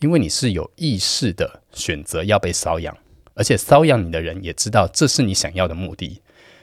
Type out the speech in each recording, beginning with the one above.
因为你是有意识的选择要被瘙痒，而且瘙痒你的人也知道这是你想要的目的。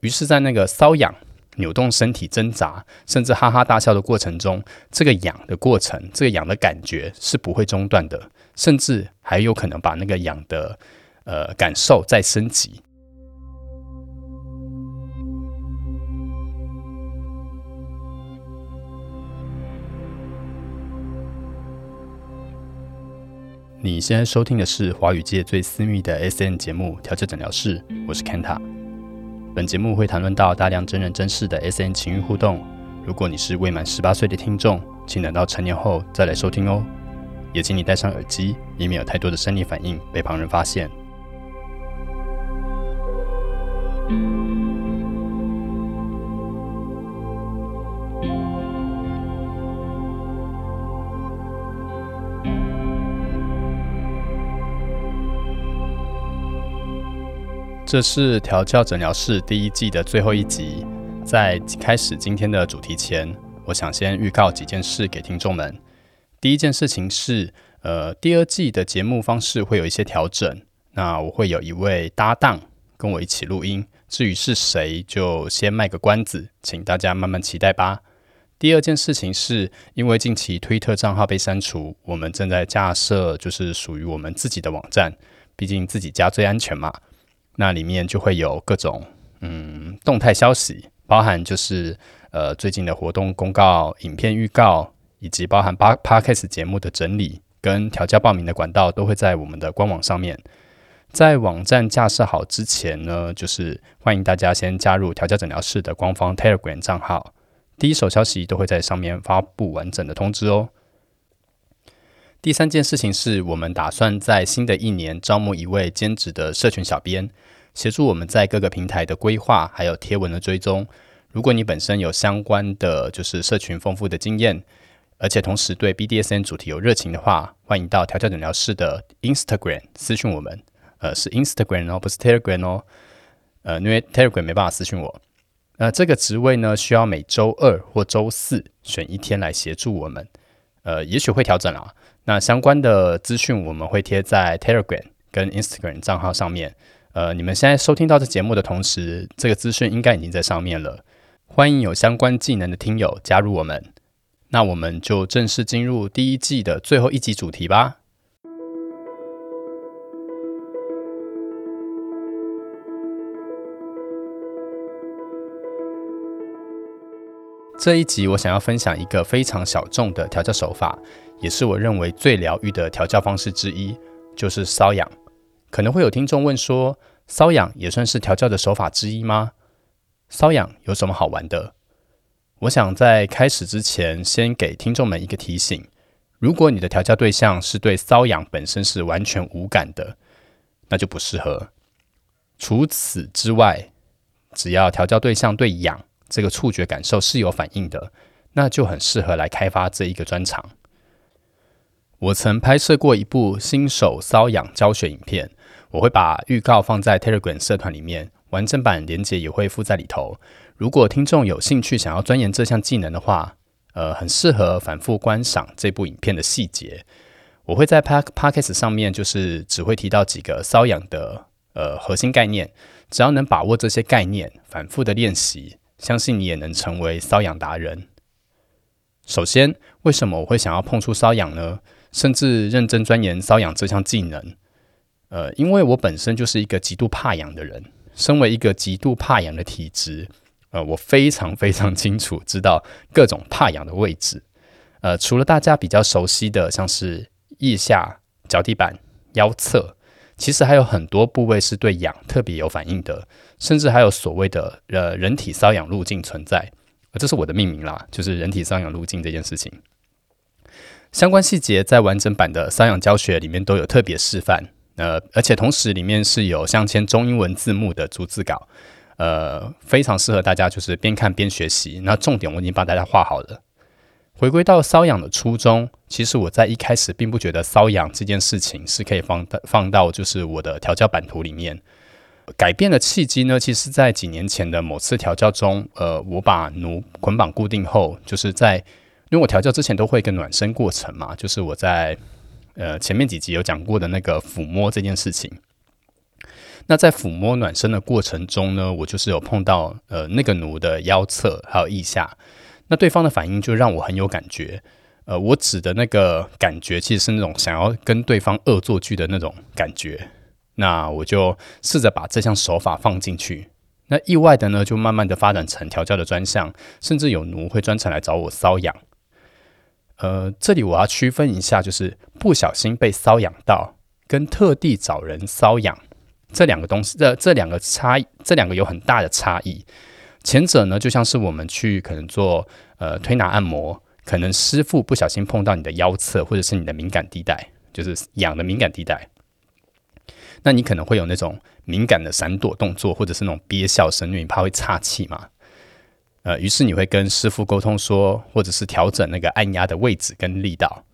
于是，在那个瘙痒、扭动身体、挣扎，甚至哈哈大笑的过程中，这个痒的过程，这个痒的感觉是不会中断的，甚至还有可能把那个痒的呃感受再升级。你现在收听的是华语界最私密的 S N 节目《调教诊疗室》，我是 Kenta。本节目会谈论到大量真人真事的 S N 情欲互动。如果你是未满十八岁的听众，请等到成年后再来收听哦。也请你戴上耳机，以免有太多的生理反应被旁人发现。这是调教诊疗室第一季的最后一集。在开始今天的主题前，我想先预告几件事给听众们。第一件事情是，呃，第二季的节目方式会有一些调整。那我会有一位搭档跟我一起录音，至于是谁，就先卖个关子，请大家慢慢期待吧。第二件事情是，因为近期推特账号被删除，我们正在架设就是属于我们自己的网站，毕竟自己家最安全嘛。那里面就会有各种嗯动态消息，包含就是呃最近的活动公告、影片预告，以及包含八 p o d c a s 节目的整理跟调教报名的管道，都会在我们的官网上面。在网站架设好之前呢，就是欢迎大家先加入调教诊疗室的官方 Telegram 账号，第一手消息都会在上面发布完整的通知哦。第三件事情是我们打算在新的一年招募一位兼职的社群小编。协助我们在各个平台的规划，还有贴文的追踪。如果你本身有相关的就是社群丰富的经验，而且同时对 BDSN 主题有热情的话，欢迎到调教诊疗室的 Instagram 私讯我们。呃，是 Instagram 哦，不是 Telegram 哦。呃，因为 Telegram 没办法私讯我。那这个职位呢，需要每周二或周四选一天来协助我们。呃，也许会调整啊。那相关的资讯我们会贴在 Telegram 跟 Instagram 账号上面。呃，你们现在收听到这节目的同时，这个资讯应该已经在上面了。欢迎有相关技能的听友加入我们。那我们就正式进入第一季的最后一集主题吧。这一集我想要分享一个非常小众的调教手法，也是我认为最疗愈的调教方式之一，就是瘙痒。可能会有听众问说：“瘙痒也算是调教的手法之一吗？瘙痒有什么好玩的？”我想在开始之前，先给听众们一个提醒：如果你的调教对象是对瘙痒本身是完全无感的，那就不适合。除此之外，只要调教对象对痒这个触觉感受是有反应的，那就很适合来开发这一个专长。我曾拍摄过一部新手瘙痒教学影片。我会把预告放在 Telegram 社团里面，完整版连接也会附在里头。如果听众有兴趣想要钻研这项技能的话，呃，很适合反复观赏这部影片的细节。我会在 Park Podcast 上面，就是只会提到几个瘙痒的呃核心概念。只要能把握这些概念，反复的练习，相信你也能成为瘙痒达人。首先，为什么我会想要碰触瘙痒呢？甚至认真钻研瘙痒这项技能？呃，因为我本身就是一个极度怕痒的人，身为一个极度怕痒的体质，呃，我非常非常清楚知道各种怕痒的位置。呃，除了大家比较熟悉的，像是腋下、脚底板、腰侧，其实还有很多部位是对痒特别有反应的，甚至还有所谓的呃人体瘙痒路径存在。这是我的命名啦，就是人体瘙痒路径这件事情。相关细节在完整版的瘙痒教学里面都有特别示范。呃，而且同时里面是有镶嵌中英文字幕的逐字稿，呃，非常适合大家就是边看边学习。那重点我已经帮大家画好了。回归到瘙痒的初衷，其实我在一开始并不觉得瘙痒这件事情是可以放放到就是我的调教版图里面。改变的契机呢，其实在几年前的某次调教中，呃，我把奴捆绑固定后，就是在因为我调教之前都会一个暖身过程嘛，就是我在。呃前面几集有讲过的那个抚摸这件事情。那在抚摸暖身的过程中呢，我就是有碰到呃那个奴的腰侧还有腋下，那对方的反应就让我很有感觉。呃，我指的那个感觉其实是那种想要跟对方恶作剧的那种感觉。那我就试着把这项手法放进去。那意外的呢，就慢慢的发展成调教的专项，甚至有奴会专程来找我瘙痒。呃，这里我要区分一下，就是不小心被瘙痒到，跟特地找人瘙痒这两个东西，这这两个差异，这两个有很大的差异。前者呢，就像是我们去可能做呃推拿按摩，可能师傅不小心碰到你的腰侧，或者是你的敏感地带，就是痒的敏感地带。那你可能会有那种敏感的闪躲动作，或者是那种憋笑声，因为你怕会岔气嘛。呃，于是你会跟师傅沟通说，或者是调整那个按压的位置跟力道。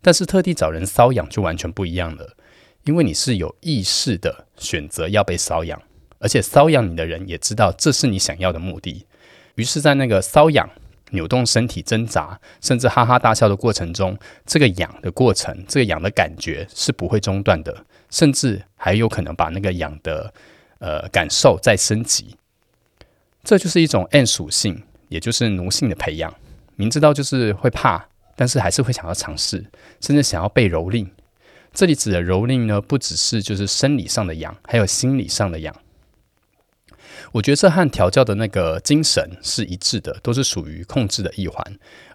但是特地找人瘙痒就完全不一样了，因为你是有意识的选择要被瘙痒，而且瘙痒你的人也知道这是你想要的目的。于是，在那个瘙痒、扭动身体、挣扎，甚至哈哈大笑的过程中，这个痒的过程，这个痒的感觉是不会中断的。甚至还有可能把那个痒的呃感受再升级，这就是一种 N 属性，也就是奴性的培养。明知道就是会怕，但是还是会想要尝试，甚至想要被蹂躏。这里指的蹂躏呢，不只是就是生理上的痒，还有心理上的痒。我觉得这和调教的那个精神是一致的，都是属于控制的一环。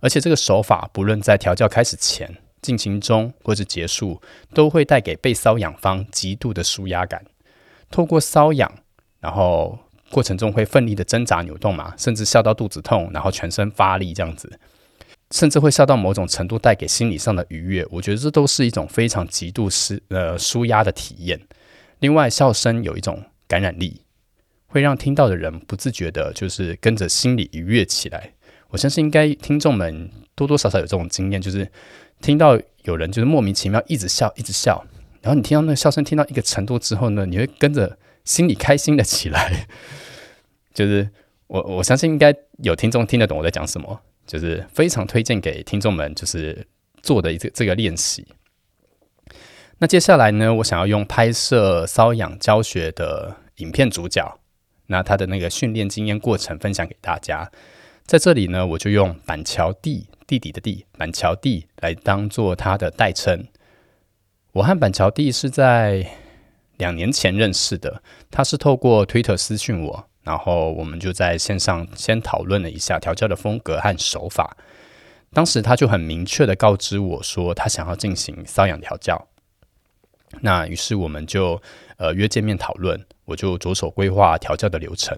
而且这个手法，不论在调教开始前。进行中或者结束，都会带给被瘙痒方极度的舒压感。透过瘙痒，然后过程中会奋力的挣扎扭动嘛，甚至笑到肚子痛，然后全身发力这样子，甚至会笑到某种程度带给心理上的愉悦。我觉得这都是一种非常极度舒呃舒压的体验。另外，笑声有一种感染力，会让听到的人不自觉的，就是跟着心里愉悦起来。我相信应该听众们多多少少有这种经验，就是。听到有人就是莫名其妙一直笑一直笑，然后你听到那个笑声听到一个程度之后呢，你会跟着心里开心的起来。就是我我相信应该有听众听得懂我在讲什么，就是非常推荐给听众们就是做的一这这个练习。那接下来呢，我想要用拍摄瘙痒教学的影片主角，那他的那个训练经验过程分享给大家。在这里呢，我就用板桥弟。弟弟的弟板桥弟来当做他的代称。我和板桥弟是在两年前认识的，他是透过推特私讯我，然后我们就在线上先讨论了一下调教的风格和手法。当时他就很明确的告知我说，他想要进行瘙痒调教。那于是我们就呃约见面讨论，我就着手规划调教的流程。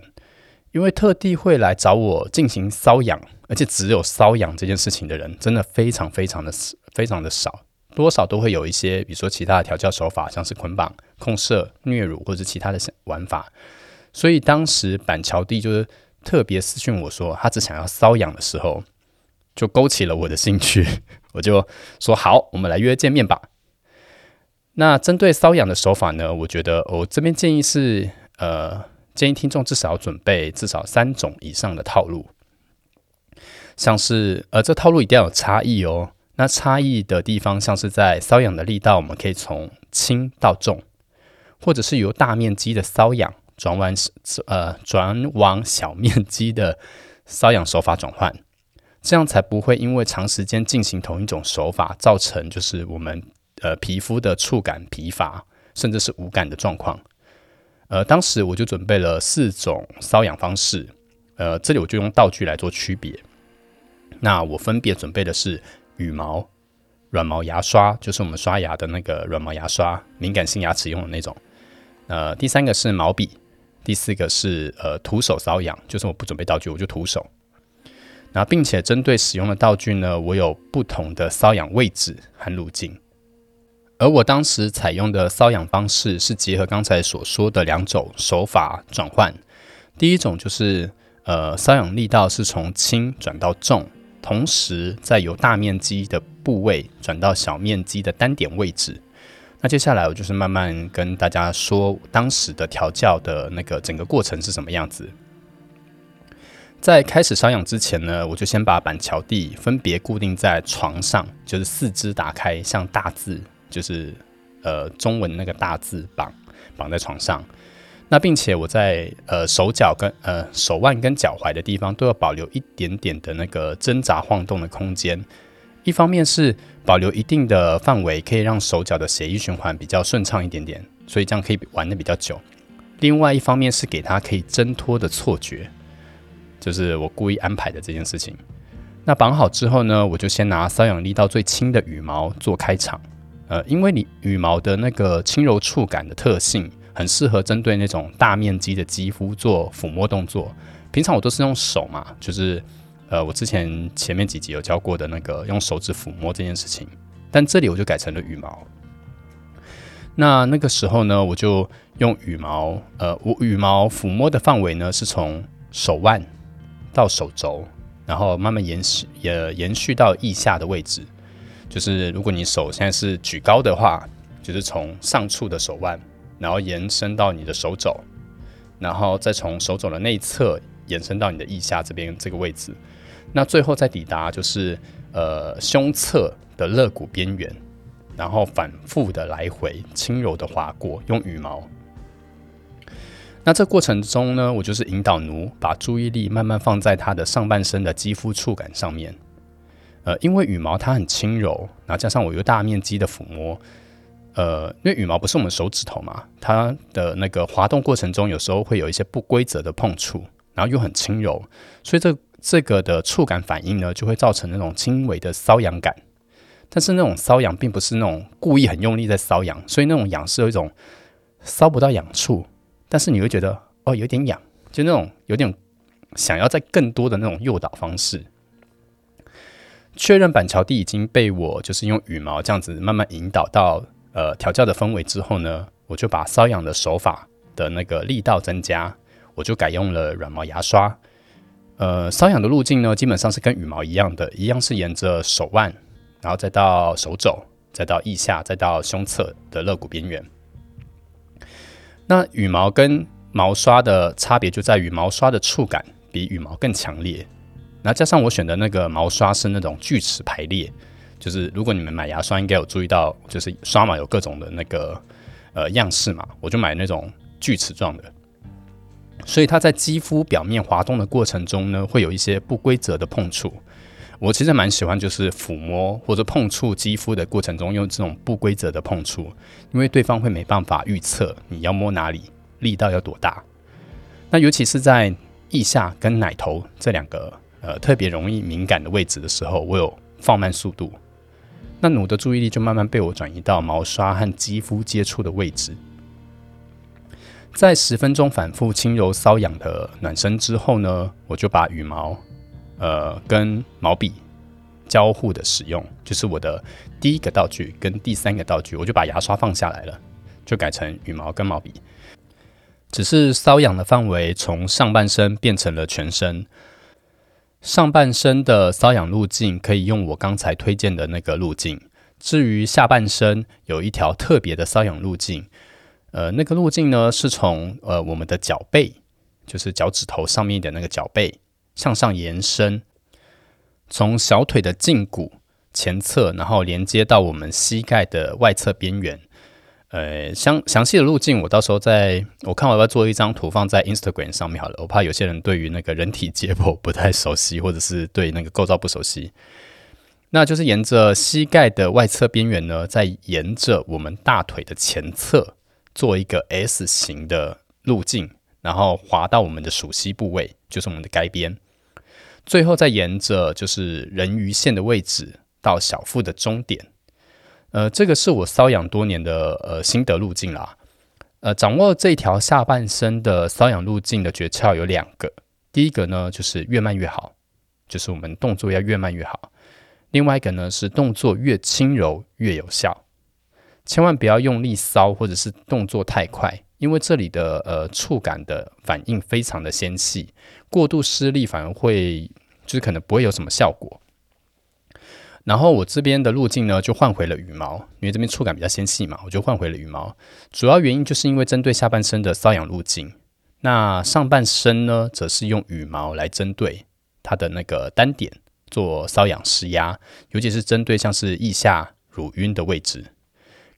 因为特地会来找我进行瘙痒，而且只有瘙痒这件事情的人，真的非常非常的非常的少，多少都会有一些，比如说其他的调教手法，像是捆绑、控射、虐乳或者其他的玩法。所以当时板桥弟就是特别私讯我说，他只想要瘙痒的时候，就勾起了我的兴趣，我就说好，我们来约见面吧。那针对瘙痒的手法呢，我觉得我这边建议是，呃。建议听众至少准备至少三种以上的套路，像是呃，这套路一定要有差异哦。那差异的地方，像是在瘙痒的力道，我们可以从轻到重，或者是由大面积的瘙痒转弯呃转往小面积的瘙痒手法转换，这样才不会因为长时间进行同一种手法，造成就是我们呃皮肤的触感疲乏，甚至是无感的状况。呃，当时我就准备了四种瘙痒方式，呃，这里我就用道具来做区别。那我分别准备的是羽毛、软毛牙刷，就是我们刷牙的那个软毛牙刷，敏感性牙齿用的那种。呃，第三个是毛笔，第四个是呃徒手瘙痒，就是我不准备道具，我就徒手。那并且针对使用的道具呢，我有不同的瘙痒位置和路径。而我当时采用的瘙痒方式是结合刚才所说的两种手法转换。第一种就是，呃，瘙痒力道是从轻转到重，同时再由大面积的部位转到小面积的单点位置。那接下来我就是慢慢跟大家说当时的调教的那个整个过程是什么样子。在开始瘙痒之前呢，我就先把板桥地分别固定在床上，就是四肢打开像大字。就是呃中文那个大字绑绑在床上。那并且我在呃手脚跟呃手腕跟脚踝的地方都要保留一点点的那个挣扎晃动的空间，一方面是保留一定的范围，可以让手脚的血液循环比较顺畅一点点，所以这样可以玩的比较久。另外一方面是给他可以挣脱的错觉，就是我故意安排的这件事情。那绑好之后呢，我就先拿瘙痒力道最轻的羽毛做开场，呃，因为你羽毛的那个轻柔触感的特性。很适合针对那种大面积的肌肤做抚摸动作。平常我都是用手嘛，就是呃，我之前前面几集有教过的那个用手指抚摸这件事情。但这里我就改成了羽毛。那那个时候呢，我就用羽毛，呃，我羽毛抚摸的范围呢是从手腕到手肘，然后慢慢延续，也延续到腋下的位置。就是如果你手现在是举高的话，就是从上处的手腕。然后延伸到你的手肘，然后再从手肘的内侧延伸到你的腋下这边这个位置，那最后再抵达就是呃胸侧的肋骨边缘，然后反复的来回轻柔的划过，用羽毛。那这过程中呢，我就是引导奴把注意力慢慢放在他的上半身的肌肤触感上面，呃，因为羽毛它很轻柔，然后加上我又大面积的抚摸。呃，因为羽毛不是我们手指头嘛，它的那个滑动过程中，有时候会有一些不规则的碰触，然后又很轻柔，所以这这个的触感反应呢，就会造成那种轻微的瘙痒感。但是那种瘙痒并不是那种故意很用力在瘙痒，所以那种痒是有一种搔不到痒处，但是你会觉得哦有点痒，就那种有点想要在更多的那种诱导方式。确认板桥地已经被我就是用羽毛这样子慢慢引导到。呃，调教的氛围之后呢，我就把瘙痒的手法的那个力道增加，我就改用了软毛牙刷。呃，瘙痒的路径呢，基本上是跟羽毛一样的，一样是沿着手腕，然后再到手肘，再到腋下，再到胸侧的肋骨边缘。那羽毛跟毛刷的差别就在于毛刷的触感比羽毛更强烈，那加上我选的那个毛刷是那种锯齿排列。就是如果你们买牙刷，应该有注意到，就是刷毛有各种的那个呃样式嘛，我就买那种锯齿状的，所以它在肌肤表面滑动的过程中呢，会有一些不规则的碰触。我其实蛮喜欢，就是抚摸或者碰触肌肤的过程中，用这种不规则的碰触，因为对方会没办法预测你要摸哪里，力道要多大。那尤其是在腋下跟奶头这两个呃特别容易敏感的位置的时候，我有放慢速度。那弩的注意力就慢慢被我转移到毛刷和肌肤接触的位置，在十分钟反复轻柔瘙痒的暖身之后呢，我就把羽毛，呃，跟毛笔交互的使用，就是我的第一个道具跟第三个道具，我就把牙刷放下来了，就改成羽毛跟毛笔，只是瘙痒的范围从上半身变成了全身。上半身的瘙痒路径可以用我刚才推荐的那个路径。至于下半身，有一条特别的瘙痒路径。呃，那个路径呢，是从呃我们的脚背，就是脚趾头上面的那个脚背向上延伸，从小腿的胫骨前侧，然后连接到我们膝盖的外侧边缘。呃，详详细的路径，我到时候再我看我要不要做一张图放在 Instagram 上面好了。我怕有些人对于那个人体解剖不太熟悉，或者是对那个构造不熟悉。那就是沿着膝盖的外侧边缘呢，再沿着我们大腿的前侧做一个 S 型的路径，然后滑到我们的属膝部位，就是我们的该边，最后再沿着就是人鱼线的位置到小腹的终点。呃，这个是我瘙痒多年的呃心得路径啦。呃，掌握这条下半身的瘙痒路径的诀窍有两个。第一个呢，就是越慢越好，就是我们动作要越慢越好。另外一个呢，是动作越轻柔越有效。千万不要用力搔，或者是动作太快，因为这里的呃触感的反应非常的纤细，过度施力反而会就是可能不会有什么效果。然后我这边的路径呢，就换回了羽毛，因为这边触感比较纤细嘛，我就换回了羽毛。主要原因就是因为针对下半身的瘙痒路径，那上半身呢，则是用羽毛来针对它的那个单点做瘙痒施压，尤其是针对像是腋下、乳晕的位置。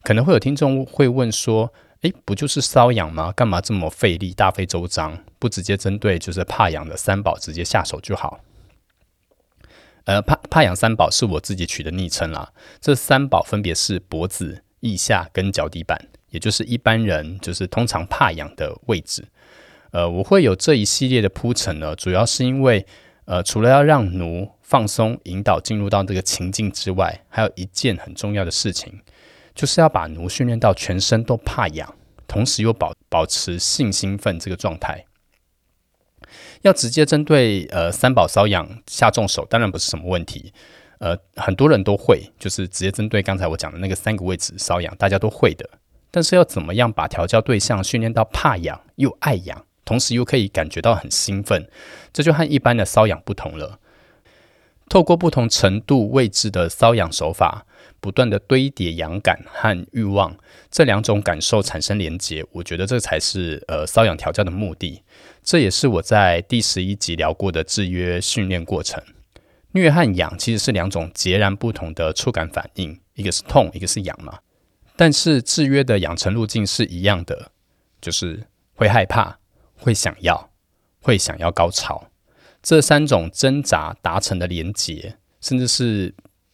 可能会有听众会问说：“诶，不就是瘙痒吗？干嘛这么费力、大费周章？不直接针对就是怕痒的三宝直接下手就好？”呃，怕怕痒三宝是我自己取的昵称啦。这三宝分别是脖子、腋下跟脚底板，也就是一般人就是通常怕痒的位置。呃，我会有这一系列的铺陈呢，主要是因为，呃，除了要让奴放松、引导进入到这个情境之外，还有一件很重要的事情，就是要把奴训练到全身都怕痒，同时又保保持性兴奋这个状态。要直接针对呃三宝瘙痒下重手，当然不是什么问题。呃，很多人都会，就是直接针对刚才我讲的那个三个位置瘙痒，大家都会的。但是要怎么样把调教对象训练到怕痒又爱痒？同时又可以感觉到很兴奋，这就和一般的瘙痒不同了。透过不同程度、位置的瘙痒手法，不断的堆叠痒感和欲望这两种感受产生连结，我觉得这才是呃瘙痒调教的目的。这也是我在第十一集聊过的制约训练过程。虐和痒其实是两种截然不同的触感反应，一个是痛，一个是痒嘛。但是制约的养成路径是一样的，就是会害怕。会想要，会想要高潮，这三种挣扎达成的连结，甚至是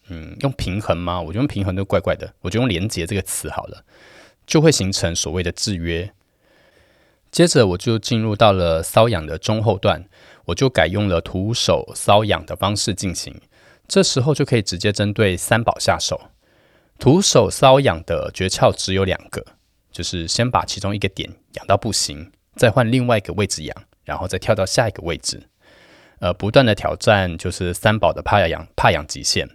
嗯用平衡吗？我觉得用平衡都怪怪的，我就用连结这个词好了，就会形成所谓的制约。接着我就进入到了瘙痒的中后段，我就改用了徒手瘙痒的方式进行，这时候就可以直接针对三宝下手。徒手瘙痒的诀窍只有两个，就是先把其中一个点痒到不行。再换另外一个位置养，然后再跳到下一个位置，呃，不断的挑战就是三宝的怕痒怕痒极限。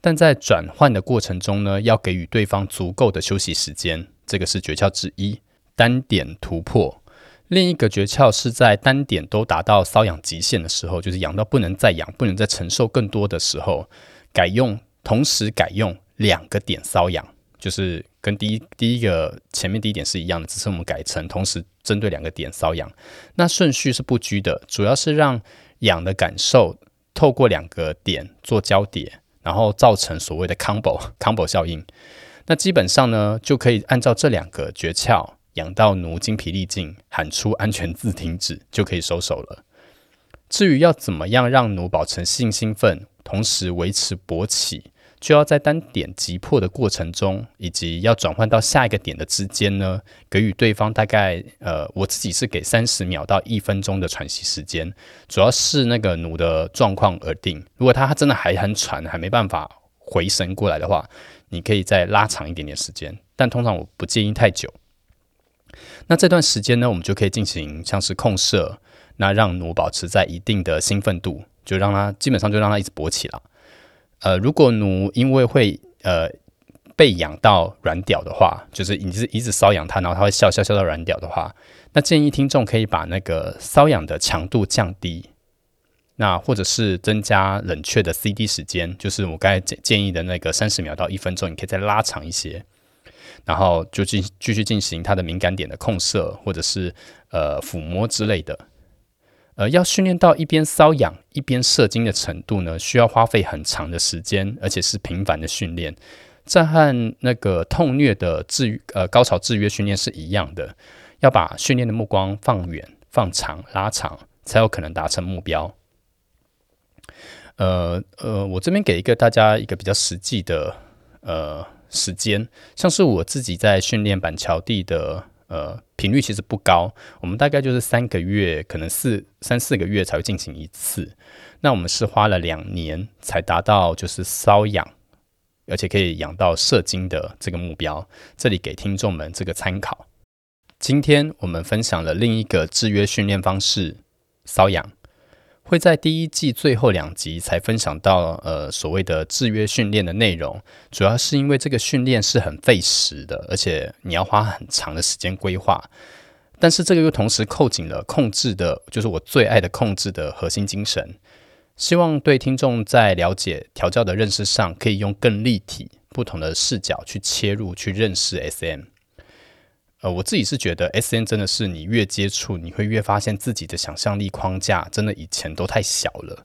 但在转换的过程中呢，要给予对方足够的休息时间，这个是诀窍之一。单点突破，另一个诀窍是在单点都达到瘙痒极限的时候，就是痒到不能再痒，不能再承受更多的时候，改用同时改用两个点瘙痒。就是跟第一第一个前面第一点是一样的，只是我们改成同时针对两个点瘙痒，那顺序是不拘的，主要是让痒的感受透过两个点做交叠，然后造成所谓的 combo combo 效应。那基本上呢，就可以按照这两个诀窍养到奴精疲力尽，喊出安全字停止，就可以收手了。至于要怎么样让奴保持性兴奋，同时维持勃起？就要在单点急迫的过程中，以及要转换到下一个点的之间呢，给予对方大概呃，我自己是给三十秒到一分钟的喘息时间，主要是那个弩的状况而定。如果他真的还很喘，还没办法回神过来的话，你可以再拉长一点点时间，但通常我不建议太久。那这段时间呢，我们就可以进行像是控射，那让弩保持在一定的兴奋度，就让它基本上就让它一直勃起了。呃，如果奴因为会呃被痒到软屌的话，就是你是一直瘙痒它，然后它会笑笑笑到软屌的话，那建议听众可以把那个瘙痒的强度降低，那或者是增加冷却的 CD 时间，就是我刚才建建议的那个三十秒到一分钟，你可以再拉长一些，然后就进继续进行它的敏感点的控射，或者是呃抚摸之类的。呃，要训练到一边瘙痒一边射精的程度呢，需要花费很长的时间，而且是频繁的训练。这和那个痛虐的制呃高潮制约训练是一样的，要把训练的目光放远、放长、拉长，才有可能达成目标。呃呃，我这边给一个大家一个比较实际的呃时间，像是我自己在训练板桥地的。呃，频率其实不高，我们大概就是三个月，可能四三四个月才会进行一次。那我们是花了两年才达到就是瘙痒，而且可以养到射精的这个目标。这里给听众们这个参考。今天我们分享了另一个制约训练方式——瘙痒。会在第一季最后两集才分享到，呃，所谓的制约训练的内容，主要是因为这个训练是很费时的，而且你要花很长的时间规划。但是这个又同时扣紧了控制的，就是我最爱的控制的核心精神。希望对听众在了解调教的认识上，可以用更立体、不同的视角去切入，去认识 SM。呃，我自己是觉得 S N 真的是你越接触，你会越发现自己的想象力框架真的以前都太小了。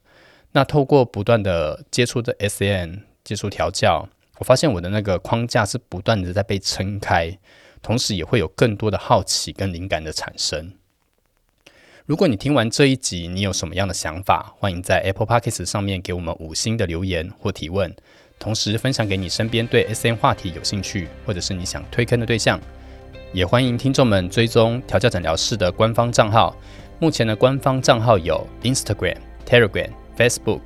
那透过不断的接触的 S N 接触调教，我发现我的那个框架是不断的在被撑开，同时也会有更多的好奇跟灵感的产生。如果你听完这一集，你有什么样的想法，欢迎在 Apple Podcast 上面给我们五星的留言或提问，同时分享给你身边对 S N 话题有兴趣或者是你想推坑的对象。也欢迎听众们追踪调教诊疗室的官方账号，目前的官方账号有 Instagram、Telegram、Facebook，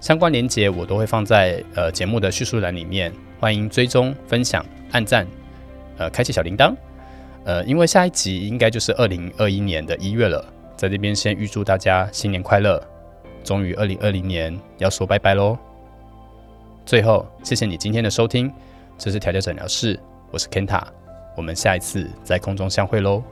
相关链接我都会放在呃节目的叙述栏里面，欢迎追踪、分享、按赞，呃，开启小铃铛。呃，因为下一集应该就是二零二一年的一月了。在这边先预祝大家新年快乐！终于二零二零年要说拜拜喽。最后，谢谢你今天的收听，这是调教诊疗室，我是 Kenta，我们下一次在空中相会喽。